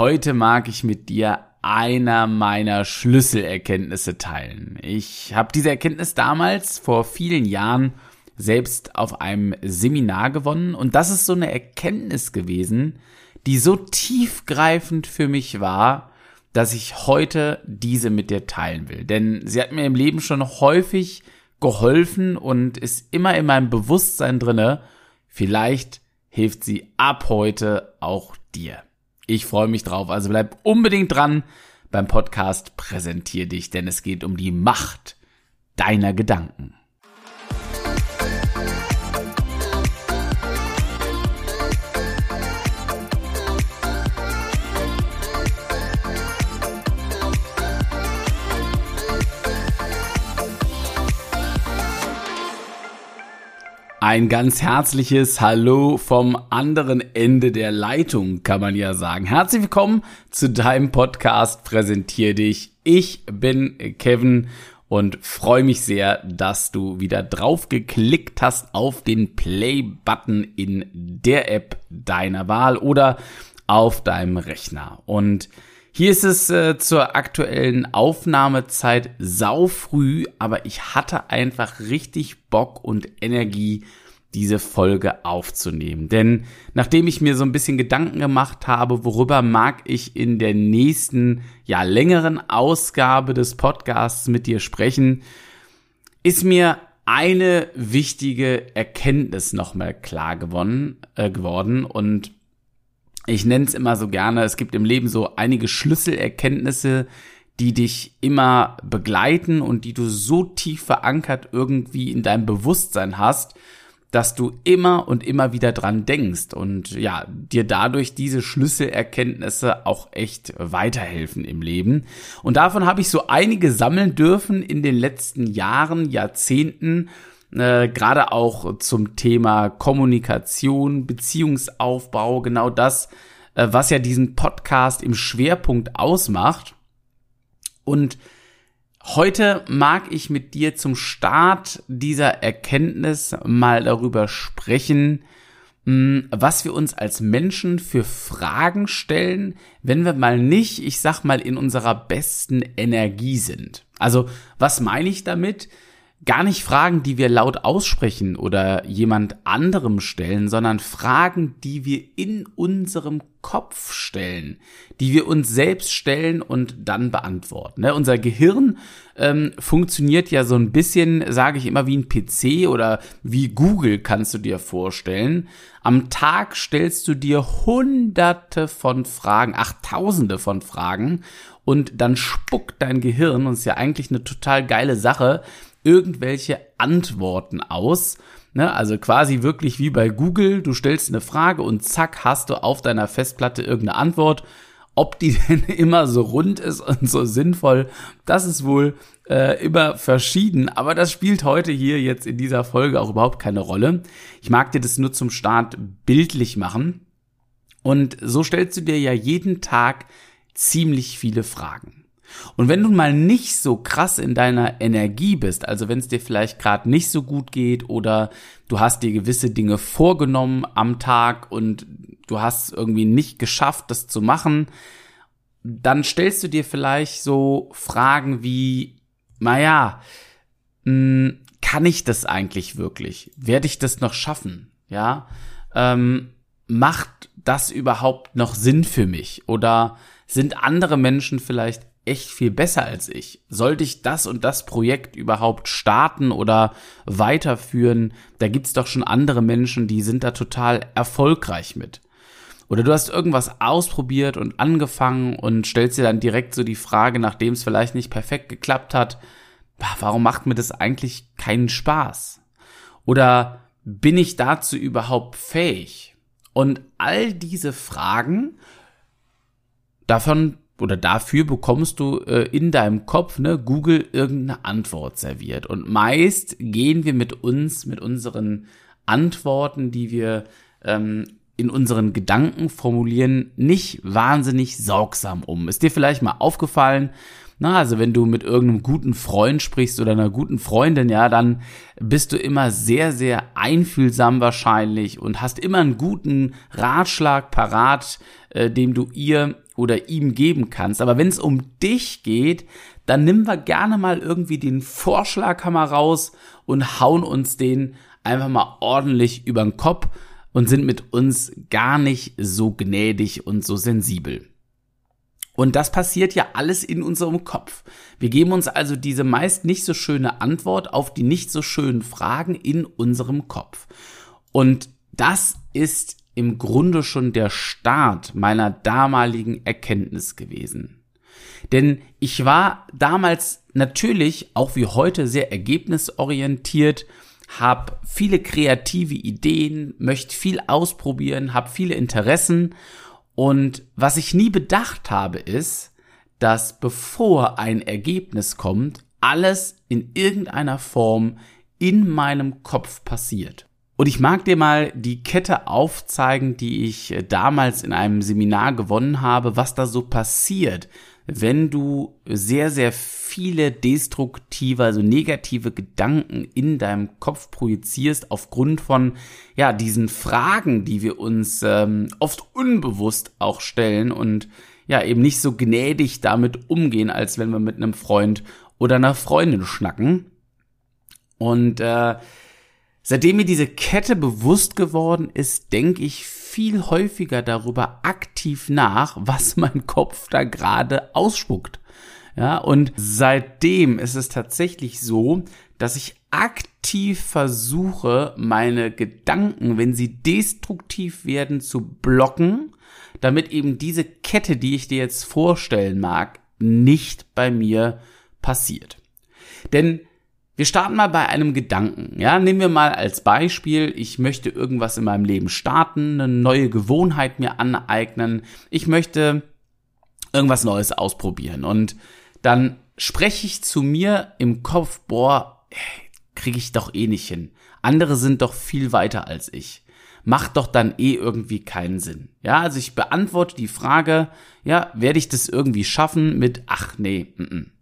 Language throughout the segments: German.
heute mag ich mit dir einer meiner Schlüsselerkenntnisse teilen. Ich habe diese Erkenntnis damals vor vielen Jahren selbst auf einem Seminar gewonnen und das ist so eine Erkenntnis gewesen, die so tiefgreifend für mich war, dass ich heute diese mit dir teilen will. Denn sie hat mir im Leben schon häufig geholfen und ist immer in meinem Bewusstsein drinne. Vielleicht hilft sie ab heute auch dir. Ich freue mich drauf. Also bleib unbedingt dran beim Podcast Präsentier dich, denn es geht um die Macht deiner Gedanken. Ein ganz herzliches Hallo vom anderen Ende der Leitung, kann man ja sagen. Herzlich willkommen zu deinem Podcast Präsentier dich. Ich bin Kevin und freue mich sehr, dass du wieder drauf geklickt hast auf den Play-Button in der App deiner Wahl oder auf deinem Rechner. Und hier ist es äh, zur aktuellen Aufnahmezeit saufrüh, aber ich hatte einfach richtig Bock und Energie, diese Folge aufzunehmen. Denn nachdem ich mir so ein bisschen Gedanken gemacht habe, worüber mag ich in der nächsten, ja, längeren Ausgabe des Podcasts mit dir sprechen, ist mir eine wichtige Erkenntnis nochmal klar gewonnen, äh, geworden und ich nenne es immer so gerne, es gibt im Leben so einige Schlüsselerkenntnisse, die dich immer begleiten und die du so tief verankert irgendwie in deinem Bewusstsein hast, dass du immer und immer wieder dran denkst und ja, dir dadurch diese Schlüsselerkenntnisse auch echt weiterhelfen im Leben. Und davon habe ich so einige sammeln dürfen in den letzten Jahren, Jahrzehnten, äh, gerade auch zum Thema Kommunikation, Beziehungsaufbau, genau das, äh, was ja diesen Podcast im Schwerpunkt ausmacht. Und heute mag ich mit dir zum Start dieser Erkenntnis mal darüber sprechen, hm, was wir uns als Menschen für Fragen stellen, wenn wir mal nicht, ich sag mal, in unserer besten Energie sind. Also, was meine ich damit? Gar nicht Fragen, die wir laut aussprechen oder jemand anderem stellen, sondern Fragen, die wir in unserem Kopf stellen, die wir uns selbst stellen und dann beantworten. Ne? Unser Gehirn ähm, funktioniert ja so ein bisschen, sage ich immer, wie ein PC oder wie Google kannst du dir vorstellen. Am Tag stellst du dir hunderte von Fragen, ach tausende von Fragen und dann spuckt dein Gehirn, und ist ja eigentlich eine total geile Sache, irgendwelche Antworten aus. Ne, also quasi wirklich wie bei Google, du stellst eine Frage und zack, hast du auf deiner Festplatte irgendeine Antwort. Ob die denn immer so rund ist und so sinnvoll, das ist wohl äh, immer verschieden. Aber das spielt heute hier jetzt in dieser Folge auch überhaupt keine Rolle. Ich mag dir das nur zum Start bildlich machen. Und so stellst du dir ja jeden Tag ziemlich viele Fragen. Und wenn du mal nicht so krass in deiner Energie bist, also wenn es dir vielleicht gerade nicht so gut geht oder du hast dir gewisse Dinge vorgenommen am Tag und du hast irgendwie nicht geschafft, das zu machen, dann stellst du dir vielleicht so Fragen wie, naja, hm, kann ich das eigentlich wirklich? Werde ich das noch schaffen? Ja, ähm, macht das überhaupt noch Sinn für mich? Oder sind andere Menschen vielleicht echt viel besser als ich. Sollte ich das und das Projekt überhaupt starten oder weiterführen? Da gibt's doch schon andere Menschen, die sind da total erfolgreich mit. Oder du hast irgendwas ausprobiert und angefangen und stellst dir dann direkt so die Frage, nachdem es vielleicht nicht perfekt geklappt hat, warum macht mir das eigentlich keinen Spaß? Oder bin ich dazu überhaupt fähig? Und all diese Fragen, davon oder dafür bekommst du äh, in deinem Kopf, ne, Google irgendeine Antwort serviert. Und meist gehen wir mit uns, mit unseren Antworten, die wir ähm, in unseren Gedanken formulieren, nicht wahnsinnig sorgsam um. Ist dir vielleicht mal aufgefallen, na, also wenn du mit irgendeinem guten Freund sprichst oder einer guten Freundin, ja, dann bist du immer sehr, sehr einfühlsam wahrscheinlich und hast immer einen guten Ratschlag parat, äh, dem du ihr oder ihm geben kannst. Aber wenn es um dich geht, dann nimm wir gerne mal irgendwie den Vorschlaghammer raus und hauen uns den einfach mal ordentlich über den Kopf und sind mit uns gar nicht so gnädig und so sensibel. Und das passiert ja alles in unserem Kopf. Wir geben uns also diese meist nicht so schöne Antwort auf die nicht so schönen Fragen in unserem Kopf. Und das ist im Grunde schon der Start meiner damaligen Erkenntnis gewesen. Denn ich war damals natürlich, auch wie heute, sehr ergebnisorientiert, habe viele kreative Ideen, möchte viel ausprobieren, habe viele Interessen und was ich nie bedacht habe ist, dass bevor ein Ergebnis kommt, alles in irgendeiner Form in meinem Kopf passiert. Und ich mag dir mal die Kette aufzeigen, die ich damals in einem Seminar gewonnen habe, was da so passiert, wenn du sehr, sehr viele destruktive, also negative Gedanken in deinem Kopf projizierst aufgrund von, ja, diesen Fragen, die wir uns ähm, oft unbewusst auch stellen und ja, eben nicht so gnädig damit umgehen, als wenn wir mit einem Freund oder einer Freundin schnacken. Und äh, seitdem mir diese Kette bewusst geworden ist, denke ich viel häufiger darüber aktiv nach, was mein Kopf da gerade ausspuckt. Ja, und seitdem ist es tatsächlich so, dass ich aktiv versuche, meine Gedanken, wenn sie destruktiv werden, zu blocken, damit eben diese Kette, die ich dir jetzt vorstellen mag, nicht bei mir passiert. Denn wir starten mal bei einem Gedanken. Ja, nehmen wir mal als Beispiel, ich möchte irgendwas in meinem Leben starten, eine neue Gewohnheit mir aneignen. Ich möchte irgendwas Neues ausprobieren und dann spreche ich zu mir im Kopf, boah, kriege ich doch eh nicht hin. Andere sind doch viel weiter als ich. Macht doch dann eh irgendwie keinen Sinn. Ja, also ich beantworte die Frage, ja, werde ich das irgendwie schaffen mit, ach nee, m -m.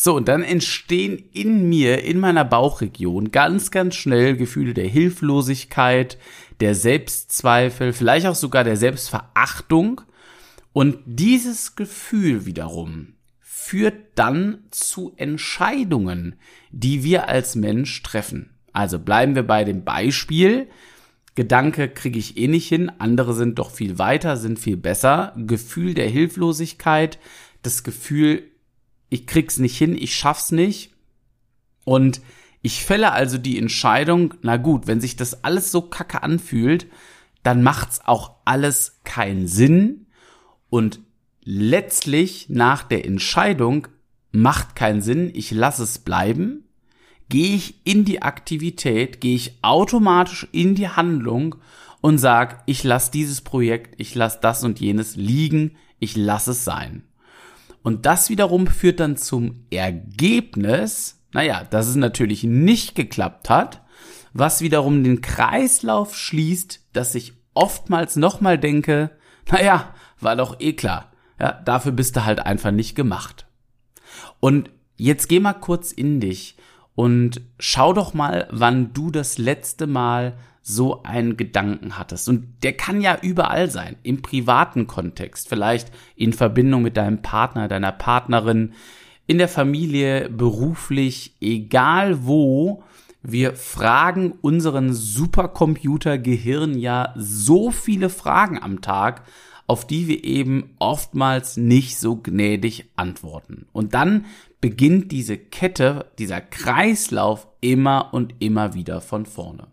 So, und dann entstehen in mir, in meiner Bauchregion, ganz, ganz schnell Gefühle der Hilflosigkeit, der Selbstzweifel, vielleicht auch sogar der Selbstverachtung. Und dieses Gefühl wiederum führt dann zu Entscheidungen, die wir als Mensch treffen. Also bleiben wir bei dem Beispiel. Gedanke kriege ich eh nicht hin, andere sind doch viel weiter, sind viel besser. Gefühl der Hilflosigkeit, das Gefühl, ich krieg's nicht hin, ich schaff's nicht. Und ich fälle also die Entscheidung, na gut, wenn sich das alles so kacke anfühlt, dann macht's auch alles keinen Sinn und letztlich nach der Entscheidung macht keinen Sinn, ich lasse es bleiben, gehe ich in die Aktivität, gehe ich automatisch in die Handlung und sag, ich lasse dieses Projekt, ich lasse das und jenes liegen, ich lasse es sein. Und das wiederum führt dann zum Ergebnis, naja, dass es natürlich nicht geklappt hat, was wiederum den Kreislauf schließt, dass ich oftmals nochmal denke, naja, war doch eh klar. Ja, dafür bist du halt einfach nicht gemacht. Und jetzt geh mal kurz in dich und schau doch mal, wann du das letzte Mal so einen Gedanken hattest. Und der kann ja überall sein, im privaten Kontext, vielleicht in Verbindung mit deinem Partner, deiner Partnerin, in der Familie, beruflich, egal wo. Wir fragen unseren Supercomputer Gehirn ja so viele Fragen am Tag, auf die wir eben oftmals nicht so gnädig antworten. Und dann beginnt diese Kette, dieser Kreislauf immer und immer wieder von vorne.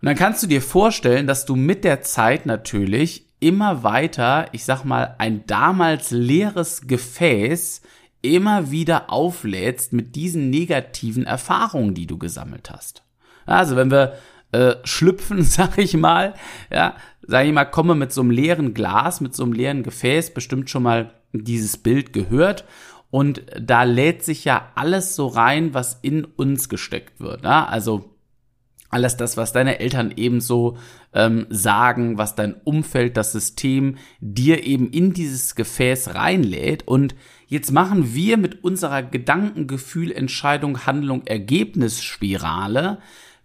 Und dann kannst du dir vorstellen, dass du mit der Zeit natürlich immer weiter, ich sag mal, ein damals leeres Gefäß immer wieder auflädst mit diesen negativen Erfahrungen, die du gesammelt hast. Also wenn wir äh, schlüpfen, sag ich mal, ja, sag ich mal, komme mit so einem leeren Glas, mit so einem leeren Gefäß, bestimmt schon mal dieses Bild gehört. Und da lädt sich ja alles so rein, was in uns gesteckt wird. Ja? Also alles das, was deine Eltern ebenso ähm, sagen, was dein Umfeld, das System dir eben in dieses Gefäß reinlädt. Und jetzt machen wir mit unserer Gedankengefühl, Entscheidung, Handlung, Ergebnisspirale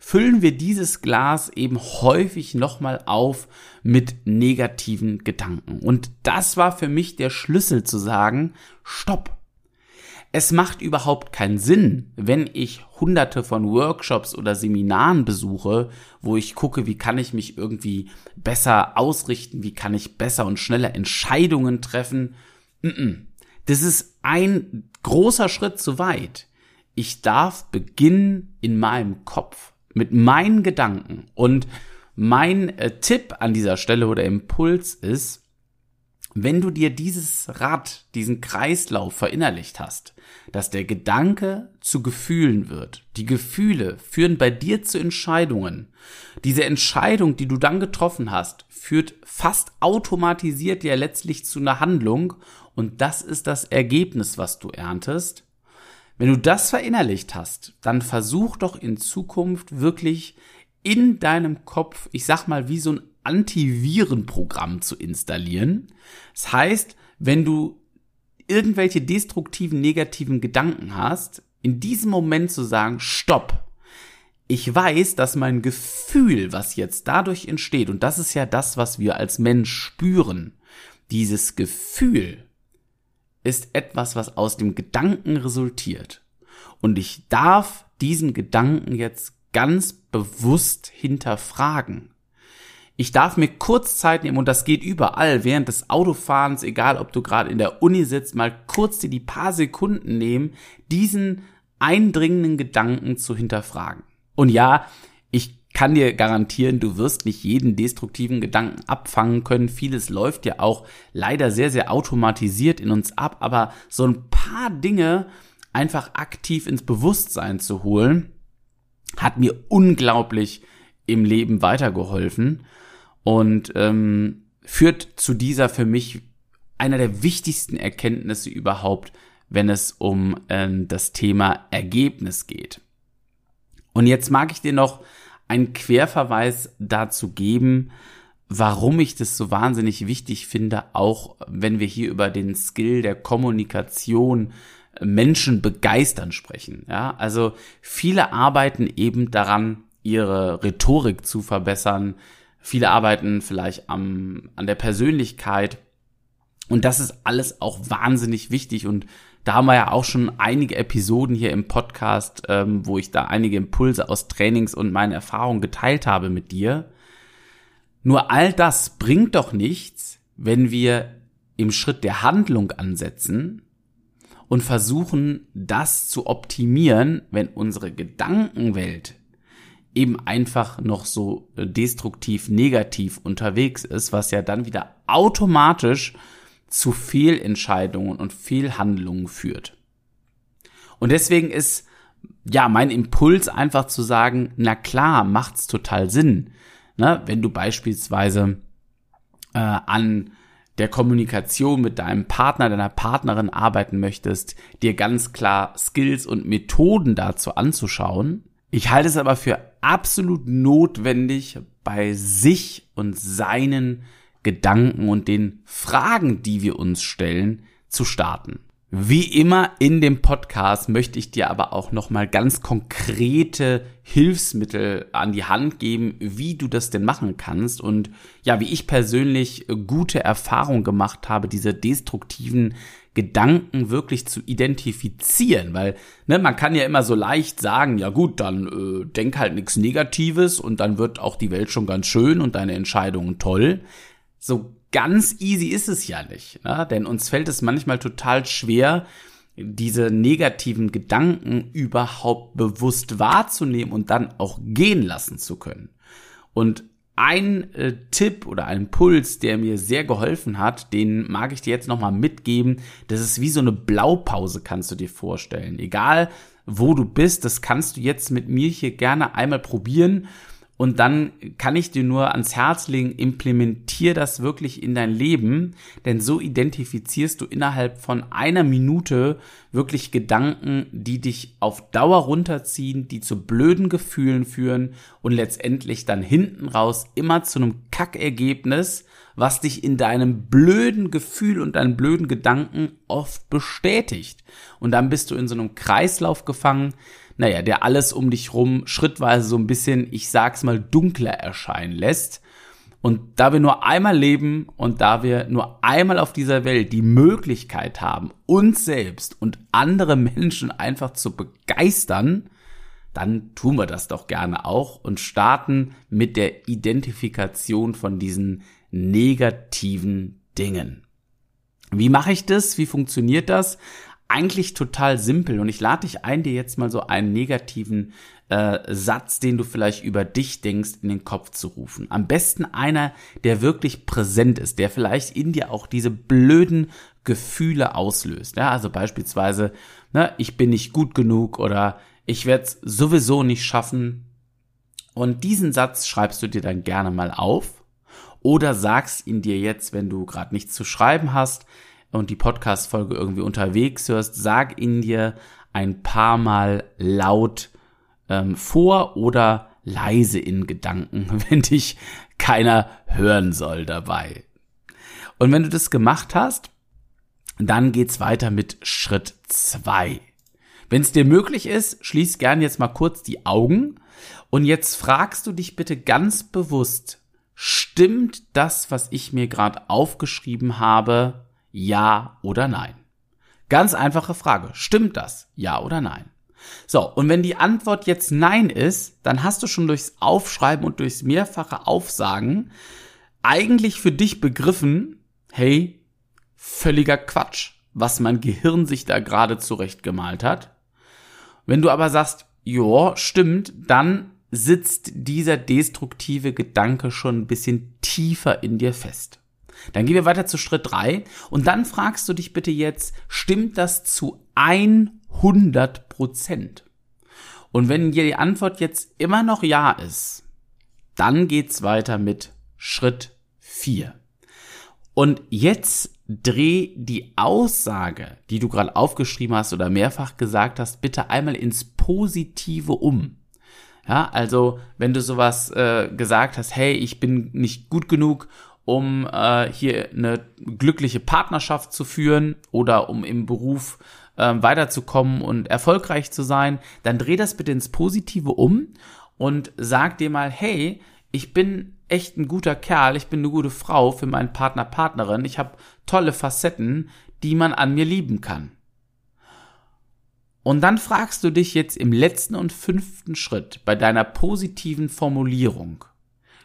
füllen wir dieses Glas eben häufig nochmal auf mit negativen Gedanken. Und das war für mich der Schlüssel zu sagen, stopp. Es macht überhaupt keinen Sinn, wenn ich hunderte von Workshops oder Seminaren besuche, wo ich gucke, wie kann ich mich irgendwie besser ausrichten, wie kann ich besser und schneller Entscheidungen treffen. Das ist ein großer Schritt zu weit. Ich darf beginnen in meinem Kopf mit meinen Gedanken und mein äh, Tipp an dieser Stelle oder Impuls ist, wenn du dir dieses Rad, diesen Kreislauf verinnerlicht hast, dass der Gedanke zu Gefühlen wird, die Gefühle führen bei dir zu Entscheidungen, diese Entscheidung, die du dann getroffen hast, führt fast automatisiert ja letztlich zu einer Handlung und das ist das Ergebnis, was du erntest. Wenn du das verinnerlicht hast, dann versuch doch in Zukunft wirklich in deinem Kopf, ich sag mal, wie so ein Antivirenprogramm zu installieren. Das heißt, wenn du irgendwelche destruktiven, negativen Gedanken hast, in diesem Moment zu sagen, stopp. Ich weiß, dass mein Gefühl, was jetzt dadurch entsteht, und das ist ja das, was wir als Mensch spüren, dieses Gefühl ist etwas, was aus dem Gedanken resultiert. Und ich darf diesen Gedanken jetzt ganz bewusst hinterfragen. Ich darf mir kurz Zeit nehmen und das geht überall während des Autofahrens, egal ob du gerade in der Uni sitzt, mal kurz dir die paar Sekunden nehmen, diesen eindringenden Gedanken zu hinterfragen. Und ja, ich kann dir garantieren, du wirst nicht jeden destruktiven Gedanken abfangen können. Vieles läuft ja auch leider sehr, sehr automatisiert in uns ab, aber so ein paar Dinge einfach aktiv ins Bewusstsein zu holen, hat mir unglaublich im Leben weitergeholfen und ähm, führt zu dieser für mich einer der wichtigsten Erkenntnisse überhaupt, wenn es um ähm, das Thema Ergebnis geht. Und jetzt mag ich dir noch einen Querverweis dazu geben, warum ich das so wahnsinnig wichtig finde, auch wenn wir hier über den Skill der Kommunikation Menschen begeistern sprechen. Ja, also viele arbeiten eben daran, ihre Rhetorik zu verbessern. Viele arbeiten vielleicht am, an der Persönlichkeit. Und das ist alles auch wahnsinnig wichtig. Und da haben wir ja auch schon einige Episoden hier im Podcast, ähm, wo ich da einige Impulse aus Trainings und meinen Erfahrungen geteilt habe mit dir. Nur all das bringt doch nichts, wenn wir im Schritt der Handlung ansetzen und versuchen, das zu optimieren, wenn unsere Gedankenwelt eben einfach noch so destruktiv negativ unterwegs ist, was ja dann wieder automatisch zu Fehlentscheidungen und Fehlhandlungen führt. Und deswegen ist ja mein Impuls einfach zu sagen, na klar, macht's total Sinn, ne, wenn du beispielsweise äh, an der Kommunikation mit deinem Partner, deiner Partnerin arbeiten möchtest, dir ganz klar Skills und Methoden dazu anzuschauen. Ich halte es aber für absolut notwendig, bei sich und seinen Gedanken und den Fragen, die wir uns stellen, zu starten. Wie immer in dem Podcast möchte ich dir aber auch nochmal ganz konkrete Hilfsmittel an die Hand geben, wie du das denn machen kannst und ja, wie ich persönlich gute Erfahrungen gemacht habe, diese destruktiven Gedanken wirklich zu identifizieren, weil ne, man kann ja immer so leicht sagen, ja gut, dann äh, denk halt nichts Negatives und dann wird auch die Welt schon ganz schön und deine Entscheidungen toll. So ganz easy ist es ja nicht, ne? denn uns fällt es manchmal total schwer, diese negativen Gedanken überhaupt bewusst wahrzunehmen und dann auch gehen lassen zu können. Und ein äh, Tipp oder ein Puls, der mir sehr geholfen hat, den mag ich dir jetzt nochmal mitgeben. Das ist wie so eine Blaupause, kannst du dir vorstellen. Egal, wo du bist, das kannst du jetzt mit mir hier gerne einmal probieren und dann kann ich dir nur ans Herz legen, implementier das wirklich in dein Leben, denn so identifizierst du innerhalb von einer Minute wirklich Gedanken, die dich auf Dauer runterziehen, die zu blöden Gefühlen führen und letztendlich dann hinten raus immer zu einem Kackergebnis, was dich in deinem blöden Gefühl und deinen blöden Gedanken oft bestätigt. Und dann bist du in so einem Kreislauf gefangen, naja, der alles um dich rum schrittweise so ein bisschen, ich sag's mal, dunkler erscheinen lässt. Und da wir nur einmal leben und da wir nur einmal auf dieser Welt die Möglichkeit haben, uns selbst und andere Menschen einfach zu begeistern, dann tun wir das doch gerne auch und starten mit der Identifikation von diesen negativen Dingen. Wie mache ich das? Wie funktioniert das? Eigentlich total simpel und ich lade dich ein, dir jetzt mal so einen negativen äh, Satz, den du vielleicht über dich denkst, in den Kopf zu rufen. Am besten einer, der wirklich präsent ist, der vielleicht in dir auch diese blöden Gefühle auslöst. Ja, also beispielsweise, ne, ich bin nicht gut genug oder ich werde es sowieso nicht schaffen. Und diesen Satz schreibst du dir dann gerne mal auf oder sagst ihn dir jetzt, wenn du gerade nichts zu schreiben hast und die Podcast-Folge irgendwie unterwegs hörst, sag ihn dir ein paar Mal laut ähm, vor oder leise in Gedanken, wenn dich keiner hören soll dabei. Und wenn du das gemacht hast, dann geht's weiter mit Schritt zwei. Wenn es dir möglich ist, schließ gern jetzt mal kurz die Augen und jetzt fragst du dich bitte ganz bewusst, stimmt das, was ich mir gerade aufgeschrieben habe, ja oder nein? Ganz einfache Frage. Stimmt das? Ja oder nein? So, und wenn die Antwort jetzt Nein ist, dann hast du schon durchs Aufschreiben und durchs mehrfache Aufsagen eigentlich für dich begriffen, hey, völliger Quatsch, was mein Gehirn sich da gerade zurechtgemalt hat. Wenn du aber sagst, ja, stimmt, dann sitzt dieser destruktive Gedanke schon ein bisschen tiefer in dir fest. Dann gehen wir weiter zu Schritt drei und dann fragst du dich bitte jetzt, stimmt das zu 100 Prozent? Und wenn dir die Antwort jetzt immer noch ja ist, dann geht's weiter mit Schritt vier. Und jetzt dreh die Aussage, die du gerade aufgeschrieben hast oder mehrfach gesagt hast, bitte einmal ins Positive um. Ja, also wenn du sowas äh, gesagt hast, hey, ich bin nicht gut genug, um äh, hier eine glückliche Partnerschaft zu führen oder um im Beruf äh, weiterzukommen und erfolgreich zu sein, dann dreh das bitte ins Positive um und sag dir mal, hey, ich bin echt ein guter Kerl, ich bin eine gute Frau für meinen Partner, Partnerin, ich habe tolle Facetten, die man an mir lieben kann. Und dann fragst du dich jetzt im letzten und fünften Schritt bei deiner positiven Formulierung,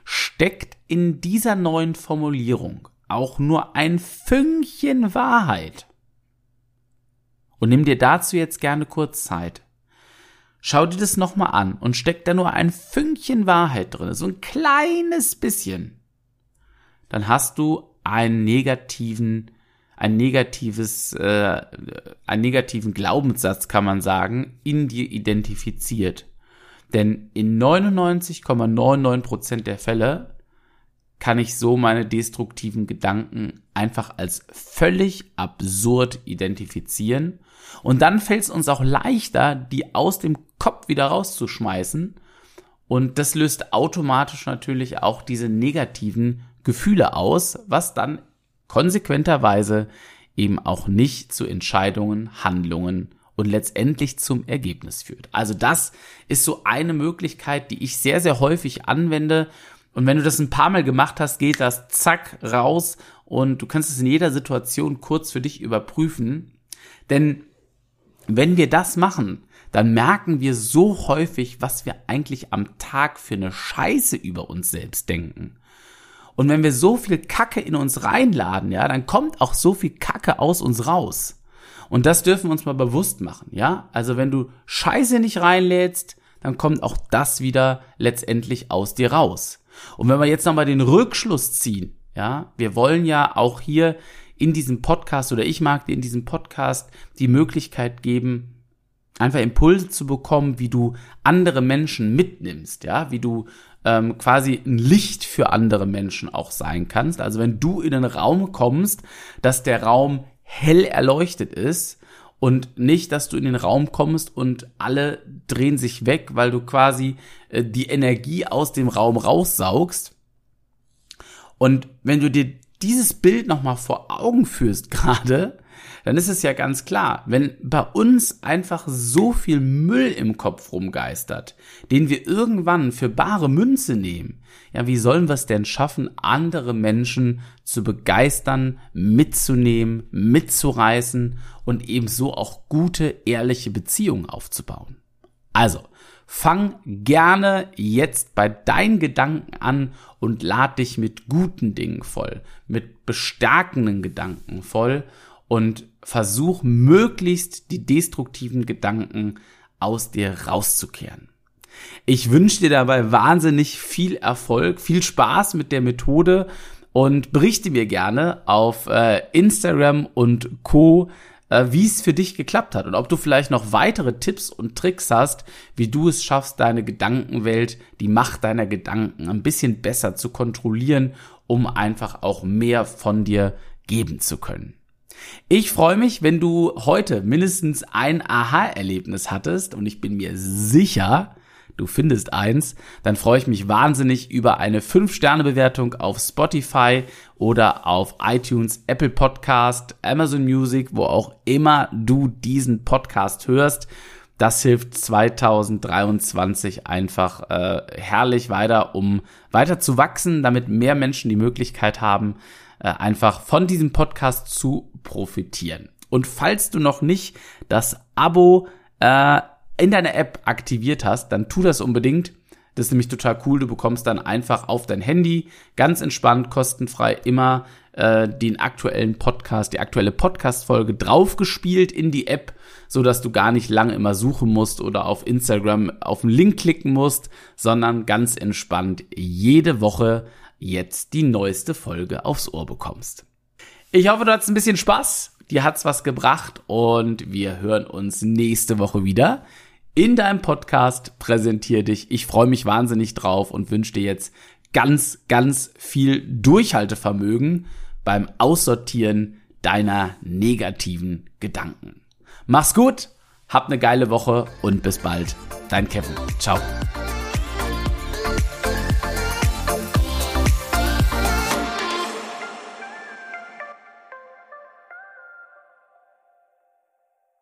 steckt in dieser neuen Formulierung auch nur ein Fünkchen Wahrheit? Und nimm dir dazu jetzt gerne kurz Zeit. Schau dir das nochmal an und steckt da nur ein Fünkchen Wahrheit drin, so ein kleines bisschen. Dann hast du einen negativen, ein negatives, äh, einen negativen Glaubenssatz, kann man sagen, in dir identifiziert. Denn in 99,99% der Fälle kann ich so meine destruktiven Gedanken einfach als völlig absurd identifizieren. Und dann fällt es uns auch leichter, die aus dem Kopf wieder rauszuschmeißen. Und das löst automatisch natürlich auch diese negativen Gefühle aus, was dann konsequenterweise eben auch nicht zu Entscheidungen, Handlungen und letztendlich zum Ergebnis führt. Also das ist so eine Möglichkeit, die ich sehr, sehr häufig anwende, und wenn du das ein paar Mal gemacht hast, geht das zack raus und du kannst es in jeder Situation kurz für dich überprüfen. Denn wenn wir das machen, dann merken wir so häufig, was wir eigentlich am Tag für eine Scheiße über uns selbst denken. Und wenn wir so viel Kacke in uns reinladen, ja, dann kommt auch so viel Kacke aus uns raus. Und das dürfen wir uns mal bewusst machen, ja? Also wenn du Scheiße nicht reinlädst, dann kommt auch das wieder letztendlich aus dir raus. Und wenn wir jetzt nochmal den Rückschluss ziehen, ja, wir wollen ja auch hier in diesem Podcast oder ich mag dir in diesem Podcast die Möglichkeit geben, einfach Impulse zu bekommen, wie du andere Menschen mitnimmst, ja, wie du ähm, quasi ein Licht für andere Menschen auch sein kannst. Also wenn du in einen Raum kommst, dass der Raum hell erleuchtet ist und nicht, dass du in den Raum kommst und alle drehen sich weg, weil du quasi äh, die Energie aus dem Raum raussaugst. Und wenn du dir dieses Bild nochmal vor Augen führst gerade, dann ist es ja ganz klar, wenn bei uns einfach so viel Müll im Kopf rumgeistert, den wir irgendwann für bare Münze nehmen, ja, wie sollen wir es denn schaffen, andere Menschen zu begeistern, mitzunehmen, mitzureißen und ebenso auch gute, ehrliche Beziehungen aufzubauen? Also, fang gerne jetzt bei deinen Gedanken an und lad dich mit guten Dingen voll, mit bestärkenden Gedanken voll und versuch möglichst die destruktiven Gedanken aus dir rauszukehren. Ich wünsche dir dabei wahnsinnig viel Erfolg, viel Spaß mit der Methode und berichte mir gerne auf äh, Instagram und Co, äh, wie es für dich geklappt hat und ob du vielleicht noch weitere Tipps und Tricks hast, wie du es schaffst, deine Gedankenwelt, die Macht deiner Gedanken ein bisschen besser zu kontrollieren, um einfach auch mehr von dir geben zu können. Ich freue mich, wenn du heute mindestens ein Aha-Erlebnis hattest und ich bin mir sicher, du findest eins, dann freue ich mich wahnsinnig über eine 5-Sterne-Bewertung auf Spotify oder auf iTunes, Apple Podcast, Amazon Music, wo auch immer du diesen Podcast hörst. Das hilft 2023 einfach äh, herrlich weiter, um weiter zu wachsen, damit mehr Menschen die Möglichkeit haben, äh, einfach von diesem Podcast zu profitieren. Und falls du noch nicht das Abo äh, in deiner App aktiviert hast, dann tu das unbedingt. Das ist nämlich total cool. Du bekommst dann einfach auf dein Handy ganz entspannt, kostenfrei immer äh, den aktuellen Podcast, die aktuelle Podcast-Folge draufgespielt in die App, so dass du gar nicht lange immer suchen musst oder auf Instagram auf den Link klicken musst, sondern ganz entspannt jede Woche jetzt die neueste Folge aufs Ohr bekommst. Ich hoffe, du hattest ein bisschen Spaß, dir hat's was gebracht und wir hören uns nächste Woche wieder in deinem Podcast Präsentier dich. Ich freue mich wahnsinnig drauf und wünsche dir jetzt ganz, ganz viel Durchhaltevermögen beim Aussortieren deiner negativen Gedanken. Mach's gut, hab eine geile Woche und bis bald. Dein Kevin. Ciao.